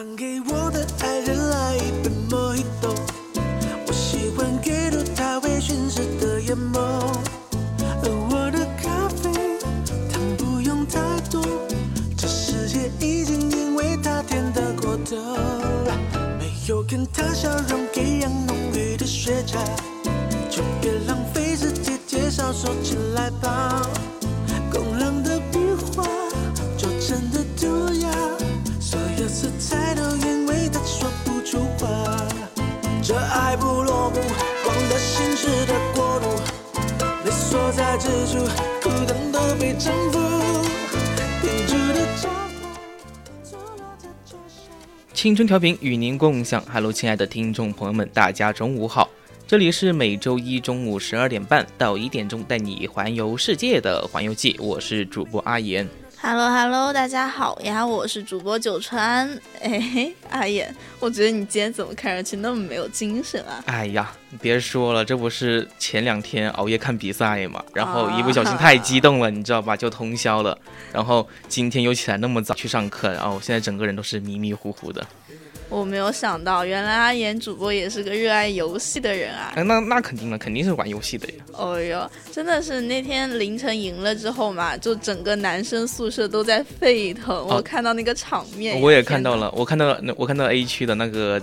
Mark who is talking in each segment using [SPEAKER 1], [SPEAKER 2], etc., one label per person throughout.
[SPEAKER 1] 想给我的爱人。
[SPEAKER 2] 青春调频与您共享，Hello，亲爱的听众朋友们，大家中午好，这里是每周一中午十二点半到一点钟带你环游世界的环游记，我是主播阿言。
[SPEAKER 3] Hello Hello，大家好呀，我是主播九川。哎，阿燕，我觉得你今天怎么看上去那么没有精神啊？
[SPEAKER 2] 哎呀，别说了，这不是前两天熬夜看比赛嘛，然后一不小心太激动了，你知道吧，就通宵了。然后今天又起来那么早去上课，然后现在整个人都是迷迷糊糊的。
[SPEAKER 3] 我没有想到，原来阿言主播也是个热爱游戏的人啊！
[SPEAKER 2] 那那肯定了，肯定是玩游戏的呀。
[SPEAKER 3] 哦哟，真的是那天凌晨赢了之后嘛，就整个男生宿舍都在沸腾。我看到那个场面，
[SPEAKER 2] 我也看到了，我看到了，我看到 A 区的那个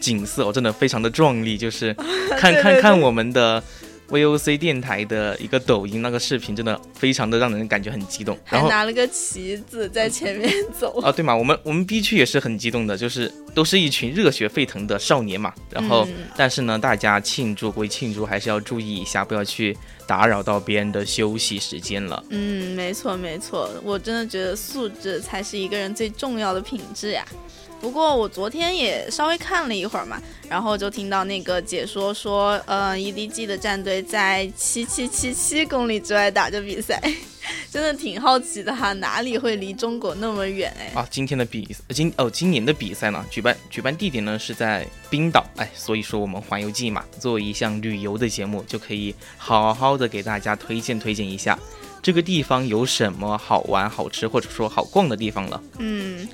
[SPEAKER 2] 景色，我真的非常的壮丽，就是看 看看我们的。VOC 电台的一个抖音那个视频，真的非常的让人感觉很激动，
[SPEAKER 3] 还拿了个旗子在前面走。
[SPEAKER 2] 啊，对嘛，我们我们 B 区也是很激动的，就是都是一群热血沸腾的少年嘛，然后但是呢，大家庆祝归庆祝，还是要注意一下，不要去打扰到别人的休息时间了。
[SPEAKER 3] 嗯，没错没错，我真的觉得素质才是一个人最重要的品质呀。不过我昨天也稍微看了一会儿嘛，然后就听到那个解说说，呃，EDG 的战队在七七七七公里之外打着比赛，真的挺好奇的哈，哪里会离中国那么远哎？
[SPEAKER 2] 啊，今天的比今哦今年的比赛呢，举办举办地点呢是在冰岛，哎，所以说我们环游记嘛，作为一项旅游的节目，就可以好好的给大家推荐推荐一下这个地方有什么好玩、好吃或者说好逛的地方了。
[SPEAKER 3] 嗯。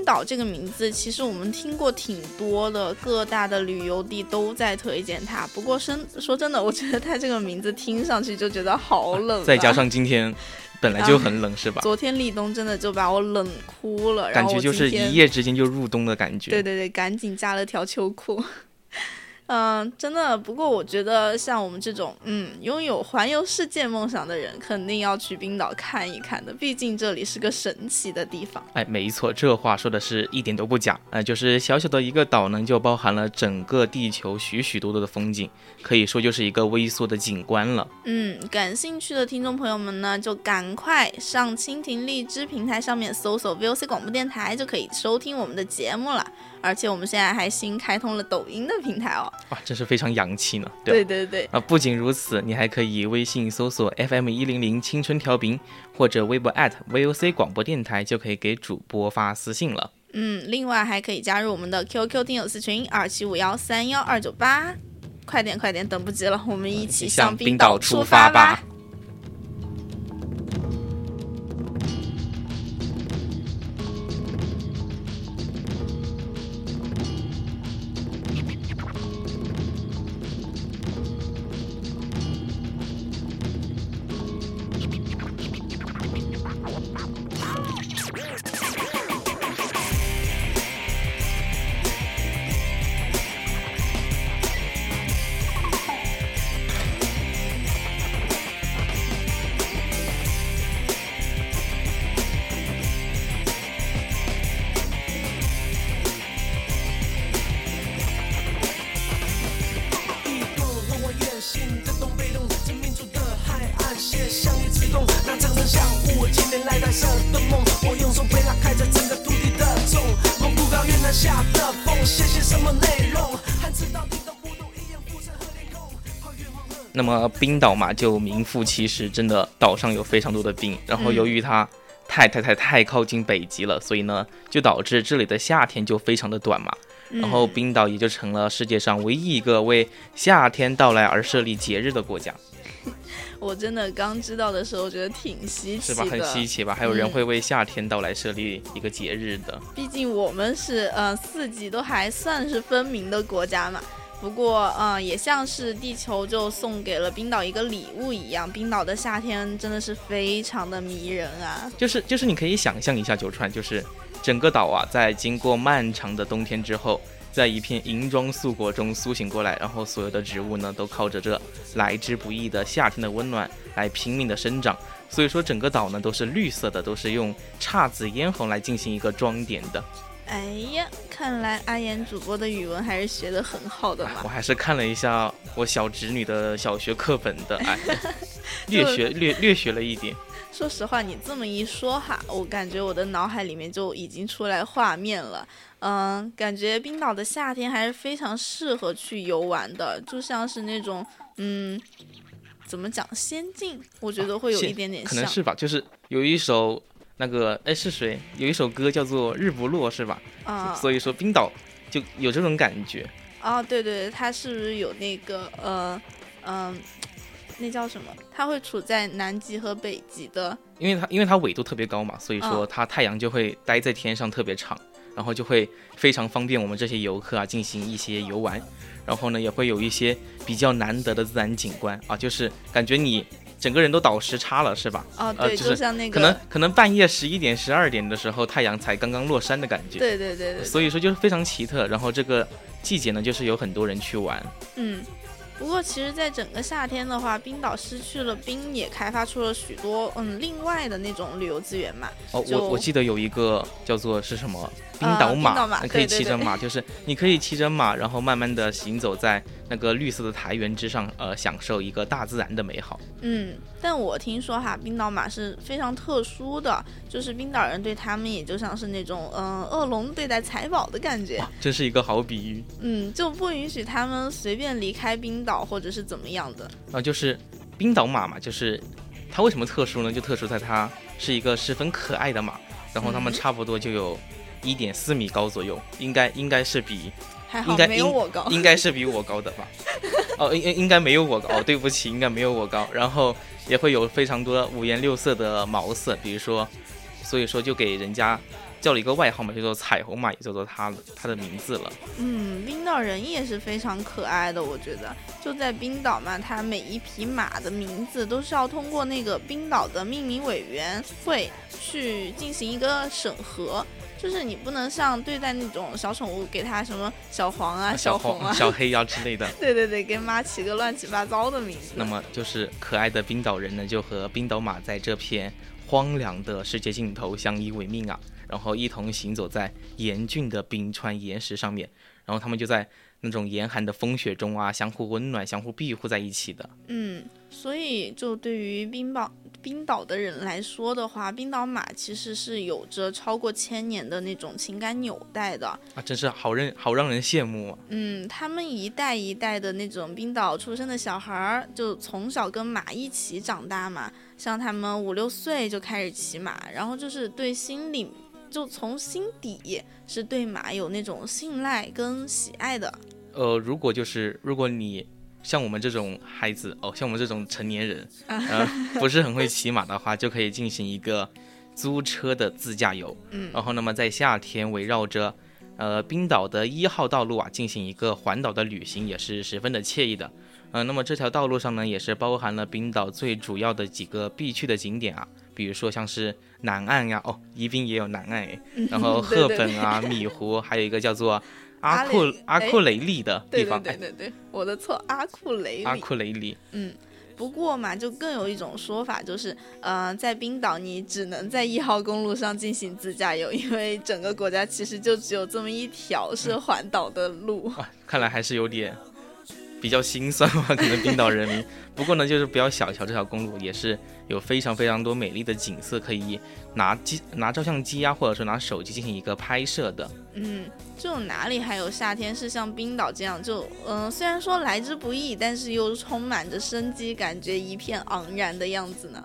[SPEAKER 3] 冰岛这个名字，其实我们听过挺多的，各大的旅游地都在推荐它。不过，说说真的，我觉得它这个名字听上去就觉得好冷。
[SPEAKER 2] 再加上今天本来就很冷，是吧？
[SPEAKER 3] 昨天立冬真的就把我冷哭了，
[SPEAKER 2] 感觉就是一夜之间就入冬的感觉。
[SPEAKER 3] 对对对，赶紧加了条秋裤。嗯，真的。不过我觉得像我们这种，嗯，拥有环游世界梦想的人，肯定要去冰岛看一看的。毕竟这里是个神奇的地方。
[SPEAKER 2] 哎，没错，这话说的是一点都不假。哎，就是小小的一个岛呢，就包含了整个地球许许多多的风景，可以说就是一个微缩的景观了。
[SPEAKER 3] 嗯，感兴趣的听众朋友们呢，就赶快上蜻蜓荔枝平台上面搜索 VOC 广播电台，就可以收听我们的节目了。而且我们现在还新开通了抖音的平台哦，
[SPEAKER 2] 哇，真是非常洋气呢。
[SPEAKER 3] 对对对，
[SPEAKER 2] 啊，不仅如此，你还可以微信搜索 FM 一零零青春调频，或者微博 @VOC 广播电台，就可以给主播发私信了。
[SPEAKER 3] 嗯，另外还可以加入我们的 QQ 听友私群二七五幺三幺二九八，快点快点，等不及了，我们一起向冰岛出发吧。
[SPEAKER 4] 那么
[SPEAKER 2] 冰岛嘛，就名副其实，真的岛上有非常多的冰。然后由于它太太太太靠近北极了，所以呢，就导致这里的夏天就非常的短嘛。然后冰岛也就成了世界上唯一一个为夏天到来而设立节日的国家，
[SPEAKER 3] 我真的刚知道的时候觉得挺稀奇的，
[SPEAKER 2] 是吧？很稀奇吧？还有人
[SPEAKER 3] 嗯
[SPEAKER 2] 会为夏天到来设立一个节日的。
[SPEAKER 3] 毕竟我们是呃四季都还算是分明的国家嘛。不过，嗯、也像是地球就送给了冰岛一个礼物一样，冰岛的夏天真的是非常的迷人啊。
[SPEAKER 2] 就是就是你可以想象一下，九川就是整个岛啊，在经过漫长的冬天之后，在一片银装素裹中苏醒过来，然后所有的植物呢都靠着这来之不易的夏天的温暖来拼命的生长。所以说整个岛呢都是绿色的，都是用姹紫嫣红来进行一个装点的。
[SPEAKER 3] 哎呀，看来阿言主播的语文还是学得很好的嘛。
[SPEAKER 2] 我还是看了一下我小侄女的小学课本的，哎，略学略略学了一点。
[SPEAKER 3] 说实话，你这么一说哈，我感觉我的脑海里面就已经出来画面了。嗯，感觉冰岛的夏天还是非常适合去游玩的，就像是那种嗯，怎么讲仙境，我觉得会有一点点像。
[SPEAKER 2] 可能是吧，就是有一首那个哎是谁？有一首歌叫做《日不落》是吧？
[SPEAKER 3] 啊
[SPEAKER 2] 所以说冰岛就有这种感觉。
[SPEAKER 3] 啊，对对对，它是不是有那个呃嗯、那叫什么？它会处在南极和北极的。
[SPEAKER 2] 因为它因为它纬度特别高嘛，所以说
[SPEAKER 3] 嗯
[SPEAKER 2] 它太阳就会待在天上特别长，然后就会非常方便我们这些游客啊进行一些游玩，然后呢也会有一些比较难得的自然景观啊，就是感觉你整个人都倒时差了是吧？
[SPEAKER 3] 哦，对，
[SPEAKER 2] 呃就是
[SPEAKER 3] 像那个，
[SPEAKER 2] 可能可能半夜十一点十二点的时候太阳才刚刚落山的感觉，
[SPEAKER 3] 对对对对，
[SPEAKER 2] 所以说就是非常奇特。然后这个季节呢，就是有很多人去玩，
[SPEAKER 3] 嗯，不过其实，在整个夏天的话，冰岛失去了冰，也开发出了许多嗯另外的那种旅游资源嘛。
[SPEAKER 2] 哦，我我记得有一个叫做是什么冰
[SPEAKER 3] 呃
[SPEAKER 2] 岛马，你可以
[SPEAKER 3] 对对对
[SPEAKER 2] 骑着马，就是你可以骑着马，然后慢慢的行走在那个绿色的苔原之上，呃，享受一个大自然的美好。
[SPEAKER 3] 嗯，但我听说哈，冰岛马是非常特殊的，就是冰岛人对他们也就像是那种嗯恶龙对待财宝的感觉。
[SPEAKER 2] 哇，真是一个好比喻
[SPEAKER 3] 嗯，就不允许他们随便离开冰岛或者是怎么样的。
[SPEAKER 2] 啊、就是冰岛马嘛，就是它为什么特殊呢？就特殊在它是一个十分可爱的马，然后它们
[SPEAKER 3] 嗯
[SPEAKER 2] 差不多就有一点四米高左右，应该应该是比
[SPEAKER 3] 还好
[SPEAKER 2] 应该
[SPEAKER 3] 没有我高。
[SPEAKER 2] 应该是比我高的吧？哦，应应应该没有我高，哦，对不起，应该没有我高。然后也会有非常多五颜六色的毛色，比如说，所以说就给人家叫了一个外号嘛，叫做彩虹马，也叫做他他的名字了。
[SPEAKER 3] 嗯，冰岛人也是非常可爱的，我觉得就在冰岛嘛，它每一匹马的名字都是要通过那个冰岛的命名委员会去进行一个审核，就是你不能像对待那种小宠物，给它什么小黄啊、
[SPEAKER 2] 小
[SPEAKER 3] 红啊，
[SPEAKER 2] 小黑呀、之类的。
[SPEAKER 3] 对对对，给马起个乱七八糟的名字。
[SPEAKER 2] 那么就是可爱的冰岛人呢，就和冰岛马在这片荒凉的世界尽头相依为命啊，然后一同行走在严峻的冰川岩石上面，然后他们就在那种严寒的风雪中啊，相互温暖、相互庇护在一起的。
[SPEAKER 3] 嗯，所以就对于冰岛冰岛的人来说的话，冰岛马其实是有着超过千年的那种情感纽带的。
[SPEAKER 2] 啊，真是好让好让人羡慕啊！
[SPEAKER 3] 嗯，他们一代一代的那种冰岛出生的小孩儿，就从小跟马一起长大嘛。像他们五六岁就开始骑马，然后就是对心里，就从心底是对马有那种信赖跟喜爱的。
[SPEAKER 2] 呃，如果就是如果你像我们这种孩子哦，像我们这种成年人，呃，不是很会骑马的话，就可以进行一个租车的自驾游。
[SPEAKER 3] 嗯
[SPEAKER 2] 然后那么在夏天围绕着呃冰岛的一号道路啊进行一个环岛的旅行，也是十分的惬意的。呃，那么这条道路上呢，也是包含了冰岛最主要的几个必去的景点啊，比如说像是南岸呀，哦，宜宾也有南岸诶，然后 赫本啊、米湖，还有一个叫做阿
[SPEAKER 3] 阿
[SPEAKER 2] 库阿库雷利的
[SPEAKER 3] 对对
[SPEAKER 2] 地方，对
[SPEAKER 3] 对对对，我的错，阿库雷利。
[SPEAKER 2] 阿库雷利。
[SPEAKER 3] 嗯，不过嘛，就更有一种说法，就是，呃，在冰岛你只能在一号公路上进行自驾游，因为整个国家其实就只有这么一条是环岛的路。
[SPEAKER 2] 啊，看来还是有点比较心酸吧，可能冰岛人民。不过呢，就是不要小瞧这条公路，也是有非常非常多美丽的景色可以拿机拿照相机啊，或者说拿手机进行一个拍摄的。
[SPEAKER 3] 嗯，就哪里还有夏天是像冰岛这样，就嗯、虽然说来之不易，但是又充满着生机，感觉一片盎然的样子呢？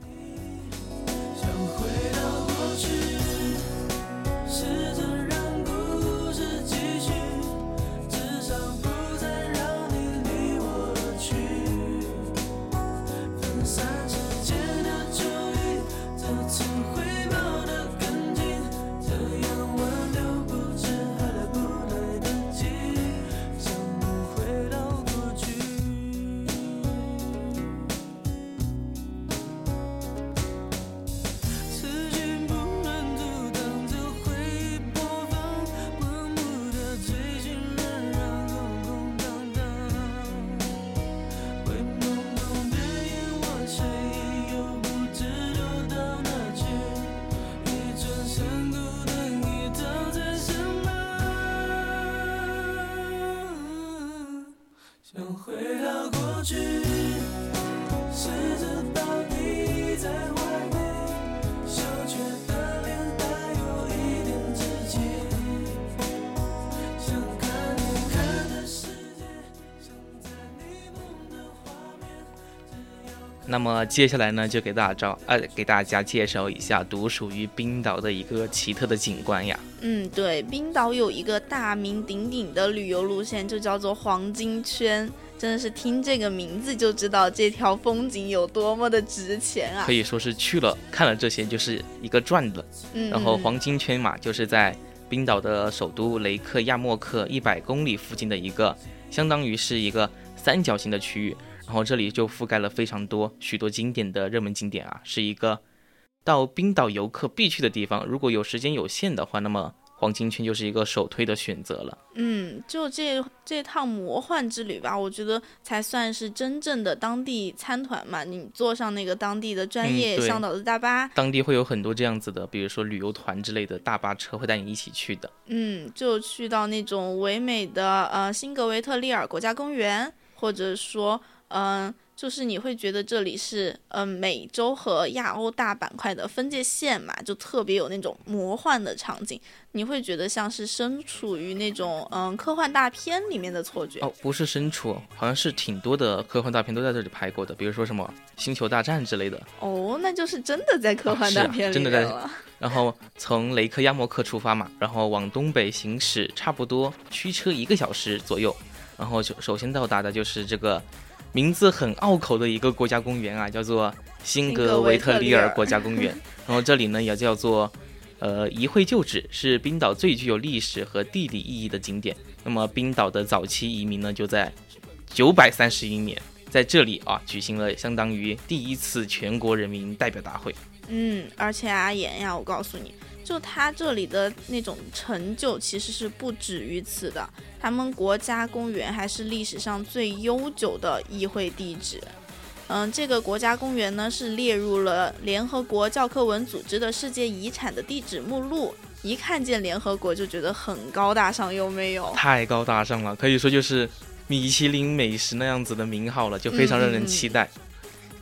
[SPEAKER 4] 想回到过去，试着
[SPEAKER 2] 那么接下来呢，就给大家招呃给大家介绍一下独属于冰岛的一个奇特的景观呀。
[SPEAKER 3] 嗯，对，冰岛有一个大名鼎鼎的旅游路线，就叫做黄金圈。真的是听这个名字就知道这条风景有多么的值钱啊
[SPEAKER 2] 可！以说是去了看了这些就是一个赚的。
[SPEAKER 3] 嗯，嗯
[SPEAKER 2] 然后黄金圈嘛，就是在冰岛的首都雷克亚莫克一百公里附近的一个，相当于是一个三角形的区域。然后这里就覆盖了非常多许多经典的热门景点啊，是一个到冰岛游客必去的地方。如果有时间有限的话，那么黄金圈就是一个首推的选择了。
[SPEAKER 3] 嗯，就这这趟魔幻之旅吧，我觉得才算是真正的当地参团嘛。你坐上那个当地的专业向导的大巴，
[SPEAKER 2] 当地会有很多这样子的，比如说旅游团之类的大巴车会带你一起去的。
[SPEAKER 3] 嗯，就去到那种唯美的呃辛格维特利尔国家公园，或者说嗯、就是你会觉得这里是嗯、呃美洲和亚欧大板块的分界线嘛，就特别有那种魔幻的场景，你会觉得像是身处于那种嗯、科幻大片里面的错觉。
[SPEAKER 2] 哦，不是身处，好像是挺多的科幻大片都在这里拍过的，比如说什么《星球大战》之类的。
[SPEAKER 3] 哦，那就是真的在科幻大片里
[SPEAKER 2] 真的在。然后从雷克雅莫克出发嘛，然后往东北行驶，差不多驱车一个小时左右。然后就首先到达的就是这个名字很拗口的一个国家公园啊，叫做辛格维特利尔国家公园。然后这里呢也叫做呃一会旧址，是冰岛最具有历史和地理意义的景点。那么冰岛的早期移民呢，就在九百三十一年在这里啊举行了相当于第一次全国人民代表大会。
[SPEAKER 3] 嗯，而且啊，妍呀，我告诉你，就它这里的那种成就其实是不止于此的。他们国家公园还是历史上最悠久的议会地址。嗯，这个国家公园呢是列入了联合国教科文组织的世界遗产的地址目录。一看见联合国就觉得很高大上，有没有？
[SPEAKER 2] 太高大上了，可以说就是米其林美食那样子的名号了，就非常让人期待。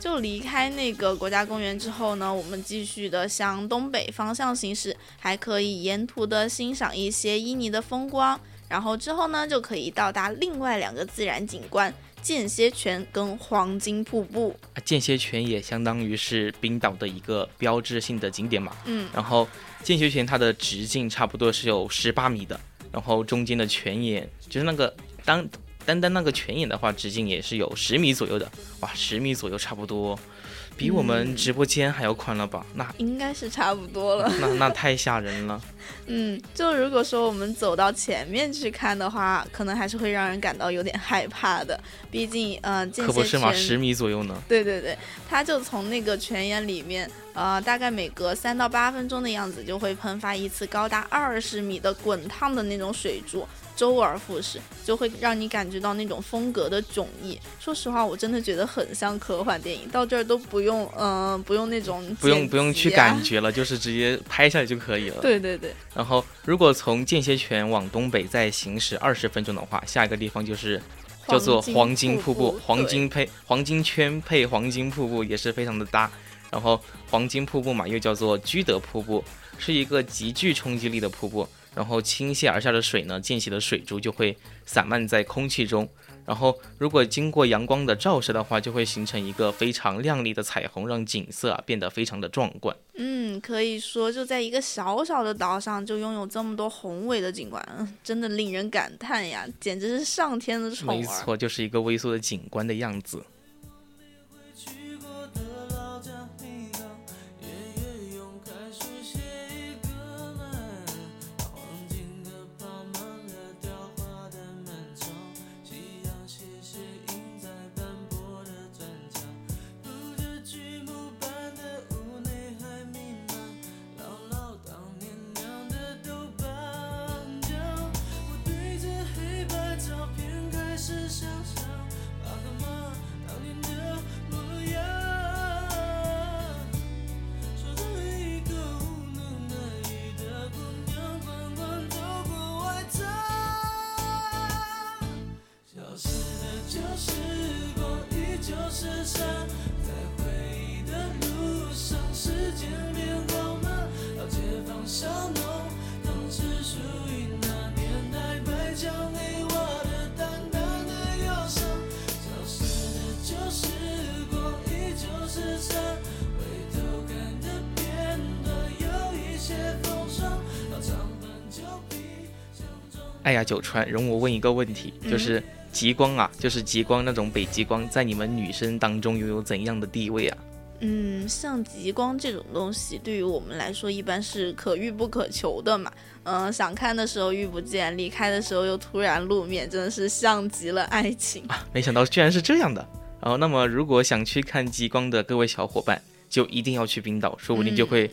[SPEAKER 3] 就离开那个国家公园之后呢，我们继续的向东北方向行驶，还可以沿途的欣赏一些旖旎的风光。然后之后呢，就可以到达另外两个自然景观——间歇泉跟黄金瀑布。
[SPEAKER 2] 啊间歇泉也相当于是冰岛的一个标志性的景点嘛。
[SPEAKER 3] 嗯，
[SPEAKER 2] 然后间歇泉它的直径差不多是有十八米的，然后中间的泉眼就是那个单单单那个泉眼的话，直径也是有十米左右的。哇，十米左右差不多，比我们
[SPEAKER 3] 嗯
[SPEAKER 2] 直播间还要宽了吧？那
[SPEAKER 3] 应该是差不多了。
[SPEAKER 2] 那那太吓人了。
[SPEAKER 3] 嗯，就如果说我们走到前面去看的话，可能还是会让人感到有点害怕的。毕竟，呃，
[SPEAKER 2] 可不是嘛，十米左右呢。
[SPEAKER 3] 对对对，它就从那个泉眼里面，呃，大概每隔三到八分钟的样子，就会喷发一次高达二十米的滚烫的那种水柱，周而复始，就会让你感觉到那种风格的迥异。说实话，我真的觉得很像科幻电影，到这儿都不用，嗯、不用那种
[SPEAKER 2] 不用不用去感。觉了，就是直接拍下来就可以了。
[SPEAKER 3] 对对对，
[SPEAKER 2] 然后，如果从间歇泉往东北再行驶二十分钟的话，下一个地方就是叫做黄
[SPEAKER 3] 黄
[SPEAKER 2] 金瀑布，黄金配黄金圈配黄金瀑布也是非常的搭。然后黄金瀑布嘛，又叫做居德瀑布，是一个极具冲击力的瀑布。然后倾泻而下的水呢，溅起的水珠就会散漫在空气中。然后如果经过阳光的照射的话，就会形成一个非常亮丽的彩虹，让景色啊变得非常的壮观。
[SPEAKER 3] 嗯，可以说就在一个小小的岛上，就拥有这么多宏伟的景观，嗯真的令人感叹呀，简直是上天的宠儿。
[SPEAKER 2] 没错，就是一个微缩的景观的样子。哎呀，九川，容我问一个问题，就是极光啊，就是极光那种北极光，在你们女生当中拥有怎样的地位啊？
[SPEAKER 3] 嗯，像极光这种东西，对于我们来说一般是可遇不可求的嘛。嗯、想看的时候遇不见，离开的时候又突然露面，真的是像极了爱情啊。
[SPEAKER 2] 没想到居然是这样的。然后，那么如果想去看极光的各位小伙伴，就一定要去冰岛，说不定就会、
[SPEAKER 3] 遇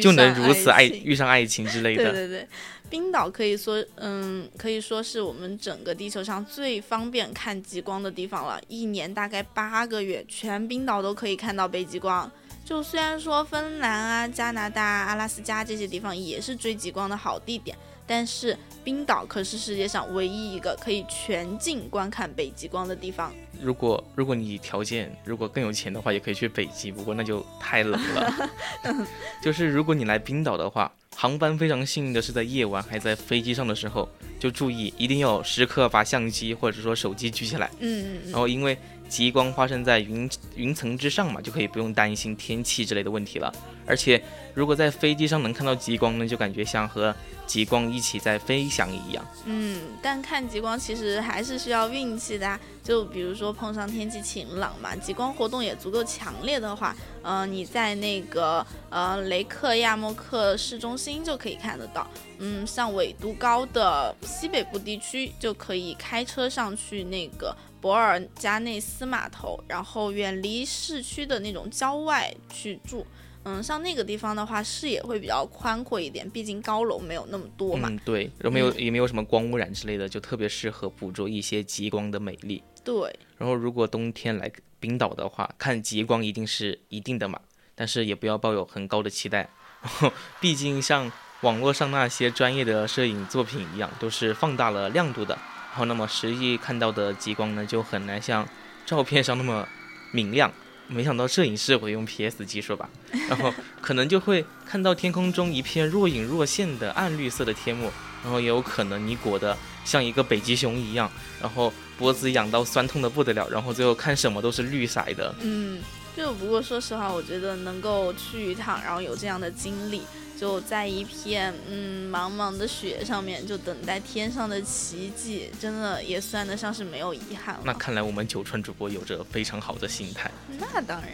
[SPEAKER 2] 就能如此爱遇上爱情之类的。
[SPEAKER 3] 对对对，冰岛可以说，嗯，可以说是我们整个地球上最方便看极光的地方了。一年大概八个月，全冰岛都可以看到北极光。就虽然说芬兰啊、加拿大、阿拉斯加这些地方也是追极光的好地点，但是冰岛可是世界上唯一一个可以全境观看北极光的地方。
[SPEAKER 2] 如果如果你条件如果更有钱的话，也可以去北极，不过那就太冷了。就是如果你来冰岛的话，航班非常幸运的是在夜晚还在飞机上的时候，就注意一定要时刻把相机或者说手机举起来。
[SPEAKER 3] 嗯嗯嗯，
[SPEAKER 2] 然后因为极光发生在云云层之上嘛，就可以不用担心天气之类的问题了。而且如果在飞机上能看到极光呢，就感觉像和极光一起在飞翔一样。
[SPEAKER 3] 嗯，但看极光其实还是需要运气的、啊。就比如说碰上天气晴朗嘛，极光活动也足够强烈的话，呃，你在那个呃雷克亚莫克市中心就可以看得到。嗯，像纬度高的西北部地区，就可以开车上去那个博尔加内斯码头，然后远离市区的那种郊外去住。嗯，像那个地方的话，视野会比较宽阔一点，毕竟高楼没有那么多嘛。
[SPEAKER 2] 嗯，对，然后没有也没有什么光污染之类的，就特别适合捕捉一些极光的美丽。
[SPEAKER 3] 对，
[SPEAKER 2] 然后如果冬天来冰岛的话，看极光一定是一定的嘛，但是也不要抱有很高的期待。然后，毕竟像网络上那些专业的摄影作品一样，都是放大了亮度的。然后，那么实际看到的极光呢，就很难像照片上那么明亮。没想到摄影师会用 PS 技术吧，然后可能就会看到天空中一片若隐若现的暗绿色的天幕，然后也有可能你裹的像一个北极熊一样，然后脖子痒到酸痛的不得了，然后最后看什么都是绿色的。
[SPEAKER 3] 嗯，就不过说实话，我觉得能够去一趟，然后有这样的经历，就在一片嗯茫茫的雪上面，就等待天上的奇迹，真的也算得上是没有遗憾了。
[SPEAKER 2] 那看来我们九川主播有着非常好的心态。
[SPEAKER 3] 那当然。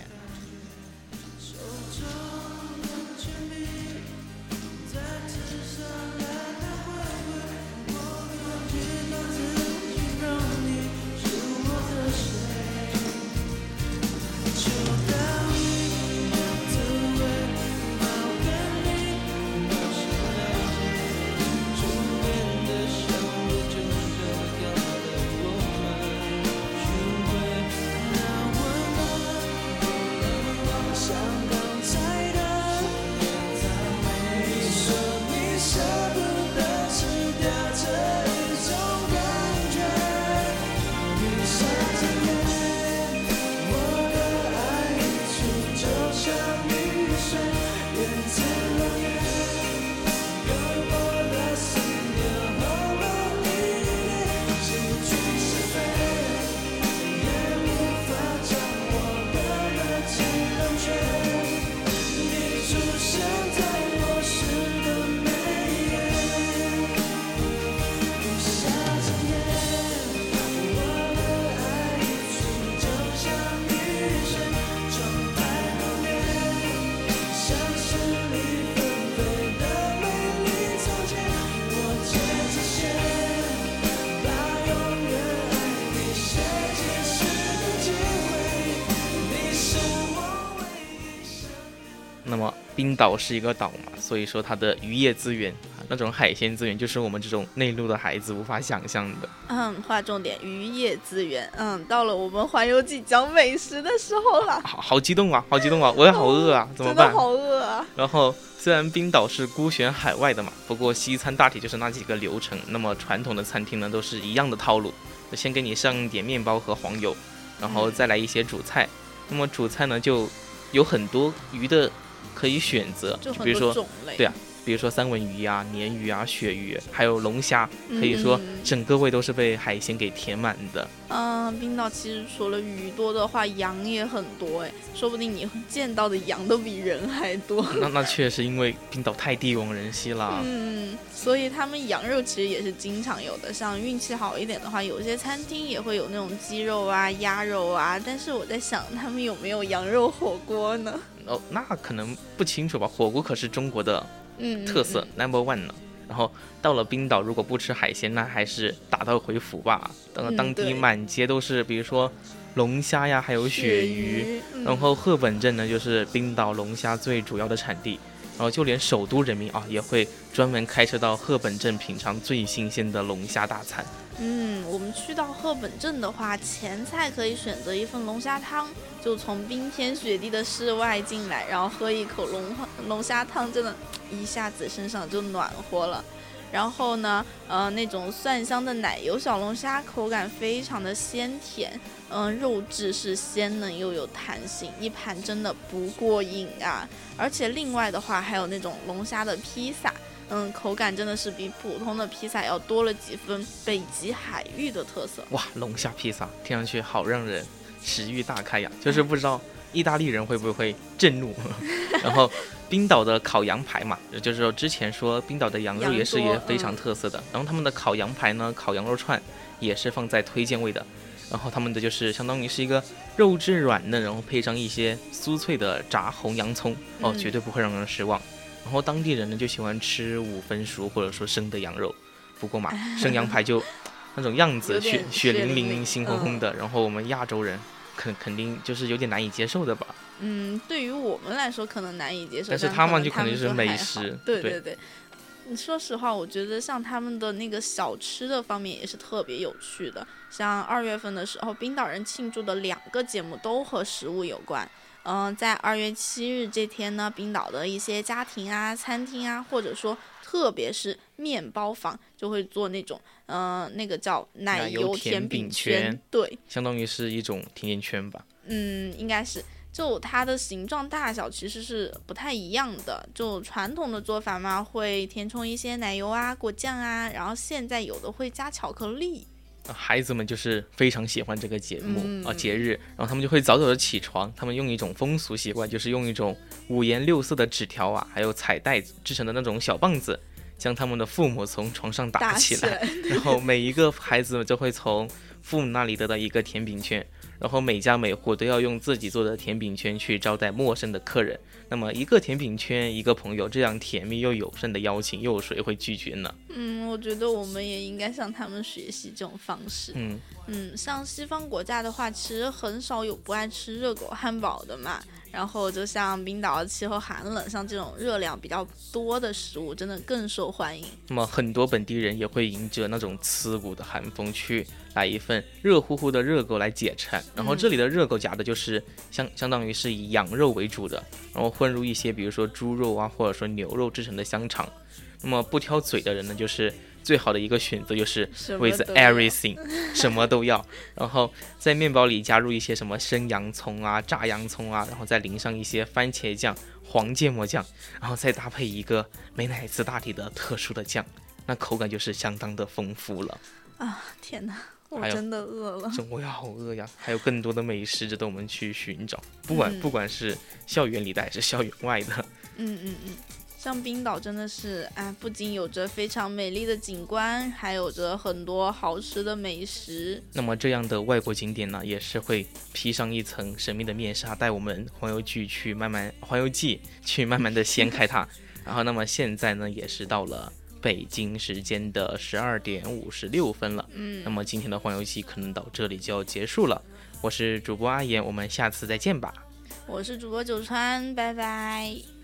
[SPEAKER 2] 岛是一个岛嘛，所以说它的渔业资源啊，那种海鲜资源，就是我们这种内陆的孩子无法想象的。
[SPEAKER 3] 嗯，划重点，渔业资源。嗯，到了我们环游记讲美食的时候了，
[SPEAKER 2] 好好激动啊，好激动啊！我也好饿啊，怎么办？
[SPEAKER 3] 真的好饿啊！
[SPEAKER 2] 然后虽然冰岛是孤悬海外的嘛，不过西餐大体就是那几个流程。那么传统的餐厅呢，都是一样的套路，先给你上一点面包和黄油，然后再来一些主菜。那么主菜呢，就有很多鱼的可以选择，
[SPEAKER 3] 就
[SPEAKER 2] 比如说。对啊比如说三文鱼啊、鲶鱼啊、鳕鱼，还有龙虾，可以说
[SPEAKER 3] 嗯
[SPEAKER 2] 整个胃都是被海鲜给填满的。
[SPEAKER 3] 嗯，冰岛其实除了鱼多的话，羊也很多哎，说不定你见到的羊都比人还多。
[SPEAKER 2] 那那 确实因为冰岛太地广人稀了。
[SPEAKER 3] 嗯，所以他们羊肉其实也是经常有的。像运气好一点的话，有些餐厅也会有那种鸡肉啊、鸭肉啊。但是我在想，他们有没有羊肉火锅呢？
[SPEAKER 2] 哦，那可能不清楚吧。火锅可是中国的
[SPEAKER 3] 嗯，
[SPEAKER 2] 特色、
[SPEAKER 3] 嗯
[SPEAKER 2] number one 呢。然后到了冰岛，如果不吃海鲜，那还是打道回府吧。当
[SPEAKER 3] 嗯
[SPEAKER 2] 当地满街都是，比如说龙虾呀，还有
[SPEAKER 3] 嗯
[SPEAKER 2] 鳕鱼。，
[SPEAKER 3] 嗯
[SPEAKER 2] 然后赫本镇呢，就是冰岛龙虾最主要的产地。然后就连首都人民啊，也会专门开车到赫本镇品尝最新鲜的龙虾大餐。
[SPEAKER 3] 嗯，我们去到赫本镇的话，前菜可以选择一份龙虾汤，就从冰天雪地的室外进来，然后喝一口龙龙虾汤，真的，一下子身上就暖和了。然后呢，呃，那种蒜香的奶油小龙虾，口感非常的鲜甜，嗯、肉质是鲜嫩又有弹性，一盘真的不过瘾啊！而且另外的话，还有那种龙虾的披萨，嗯，口感真的是比普通的披萨要多了几分北极海域的特色。
[SPEAKER 2] 哇，龙虾披萨听上去好让人食欲大开呀！就是不知道意大利人会不会震怒。然后冰岛的烤羊排嘛，就是说之前说冰岛的羊肉也是也非常
[SPEAKER 3] 嗯
[SPEAKER 2] 特色的。然后他们的烤羊排呢，烤羊肉串也是放在推荐位的。然后他们的就是相当于是一个肉质软嫩，然后配上一些酥脆的炸红洋葱，哦，
[SPEAKER 3] 嗯
[SPEAKER 2] 绝对不会让人失望。然后当地人呢就喜欢吃五分熟或者说生的羊肉，不过嘛，生羊排就那种样子血
[SPEAKER 3] 血
[SPEAKER 2] 血淋淋、
[SPEAKER 3] 淋淋
[SPEAKER 2] 腥烘烘的，然后我们亚洲人肯肯定就是有点难以接受的吧。
[SPEAKER 3] 嗯，对于我们来说可能难以接受，
[SPEAKER 2] 但是他们就可能
[SPEAKER 3] 们
[SPEAKER 2] 就是美食对
[SPEAKER 3] 对对说实话，我觉得像他们的那个小吃的方面也是特别有趣的。像二月份的时候，冰岛人庆祝的两个节目都和食物有关。嗯、在二月七日这天呢，冰岛的一些家庭啊、餐厅啊，或者说特别是面包房，就会做那种，嗯、那个叫奶
[SPEAKER 2] 奶油
[SPEAKER 3] 油
[SPEAKER 2] 甜饼
[SPEAKER 3] 饼
[SPEAKER 2] 圈
[SPEAKER 3] 对，
[SPEAKER 2] 相当于是一种甜甜圈吧。
[SPEAKER 3] 嗯，应该是。就它的形状大小其实是不太一样的。就传统的做法嘛，会填充一些奶油啊、果酱啊，然后现在有的会加巧克力。
[SPEAKER 2] 呃孩子们就是非常喜欢这个节目啊、
[SPEAKER 3] 嗯
[SPEAKER 2] 节日，然后他们就会早早的起床，他们用一种风俗习惯，就是用一种五颜六色的纸条啊，还有彩带制成的那种小棒子，将他们的父母从床上打起来，然后每一个孩子们就会从父母那里得到一个甜饼圈，然后每家每户都要用自己做的甜饼圈去招待陌生的客人。那么一个甜饼圈一个朋友，这样甜蜜又友善的邀请，又有谁会拒绝呢？
[SPEAKER 3] 嗯，我觉得我们也应该向他们学习这种方式。
[SPEAKER 2] 嗯，
[SPEAKER 3] 嗯，像西方国家的话，其实很少有不爱吃热狗汉堡的嘛。然后就像冰岛的气候寒冷，像这种热量比较多的食物，真的更受欢迎。
[SPEAKER 2] 那么很多本地人也会迎着那种刺骨的寒风去来一份热乎乎的热狗来解馋。然后这里的热狗夹的就是相相当于是以羊肉为主的，然后混入一些比如说猪肉啊或者说牛肉制成的香肠。那么不挑嘴的人呢，就是最好的一个选择就是 with everything，什么都要。然后在面包里加入一些什么生洋葱啊、炸洋葱啊，然后再淋上一些番茄酱、黄芥末酱，然后再搭配一个美乃滋大底的特殊的酱，那口感就是相当的丰富了。
[SPEAKER 3] 啊！天哪，我真的饿了。
[SPEAKER 2] 这我也好饿呀！还有更多的美食值得我们去寻找，不管、
[SPEAKER 3] 嗯
[SPEAKER 2] 不管是校园里的还是校园外的。
[SPEAKER 3] 嗯嗯嗯，像冰岛真的是，哎，不仅有着非常美丽的景观，还有着很多好吃的美食。
[SPEAKER 2] 那么这样的外国景点呢，也是会披上一层神秘的面纱，带我们环游记去慢慢环游记去慢慢的掀开它。然后，那么现在呢，也是到了北京时间的十二点五十六分了。
[SPEAKER 3] 嗯
[SPEAKER 2] 那么今天的黄游戏可能到这里就要结束了。我是主播阿言，我们下次再见吧。
[SPEAKER 3] 我是主播九川，拜拜。